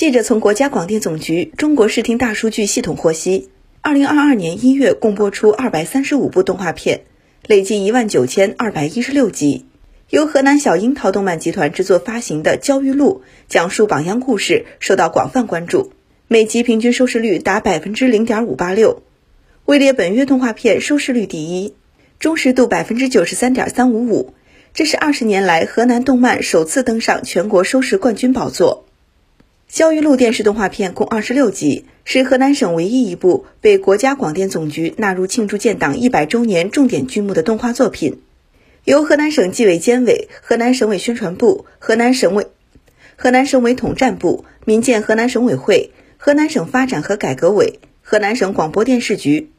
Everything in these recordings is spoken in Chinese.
记者从国家广电总局中国视听大数据系统获悉，二零二二年一月共播出二百三十五部动画片，累计一万九千二百一十六集。由河南小樱桃动漫集团制作发行的《焦裕禄》讲述榜样故事，受到广泛关注，每集平均收视率达百分之零点五八六，位列本月动画片收视率第一，忠实度百分之九十三点三五五。这是二十年来河南动漫首次登上全国收视冠军宝座。《焦裕禄》电视动画片共二十六集，是河南省唯一一部被国家广电总局纳入庆祝建党一百周年重点剧目的动画作品。由河南省纪委监委、河南省委宣传部、河南省委、河南省委统战部、民建河南省委会、河南省发展和改革委、河南省广播电视局、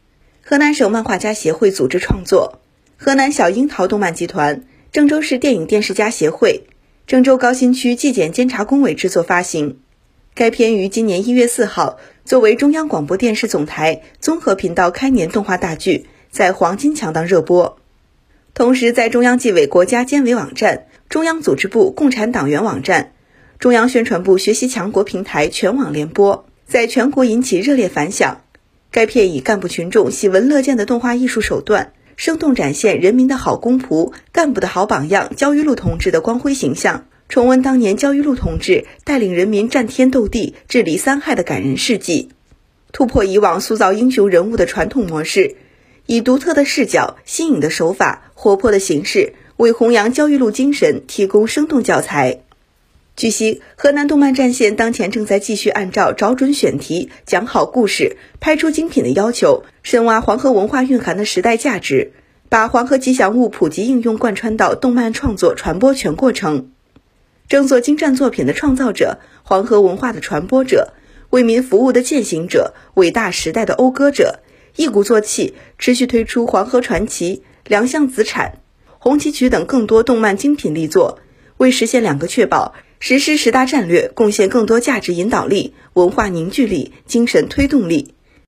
河南省漫画家协会组织创作，河南小樱桃动漫集团、郑州市电影电视家协会、郑州高新区纪检监察工委制作发行。该片于今年一月四号作为中央广播电视总台综合频道开年动画大剧，在黄金强档热播，同时在中央纪委国家监委网站、中央组织部共产党员网站、中央宣传部学习强国平台全网联播，在全国引起热烈反响。该片以干部群众喜闻乐见的动画艺术手段，生动展现人民的好公仆、干部的好榜样焦裕禄同志的光辉形象。重温当年焦裕禄同志带领人民战天斗地、治理三害的感人事迹，突破以往塑造英雄人物的传统模式，以独特的视角、新颖的手法、活泼的形式，为弘扬焦裕禄精神提供生动教材。据悉，河南动漫战线当前正在继续按照找准选题、讲好故事、拍出精品的要求，深挖黄河文化蕴含的时代价值，把黄河吉祥物普及应用贯穿到动漫创作传播全过程。争做精湛作品的创造者，黄河文化的传播者，为民服务的践行者，伟大时代的讴歌者，一鼓作气，持续推出《黄河传奇》《良乡子产》《红旗渠》等更多动漫精品力作，为实现两个确保，实施十大战略，贡献更多价值引导力、文化凝聚力、精神推动力。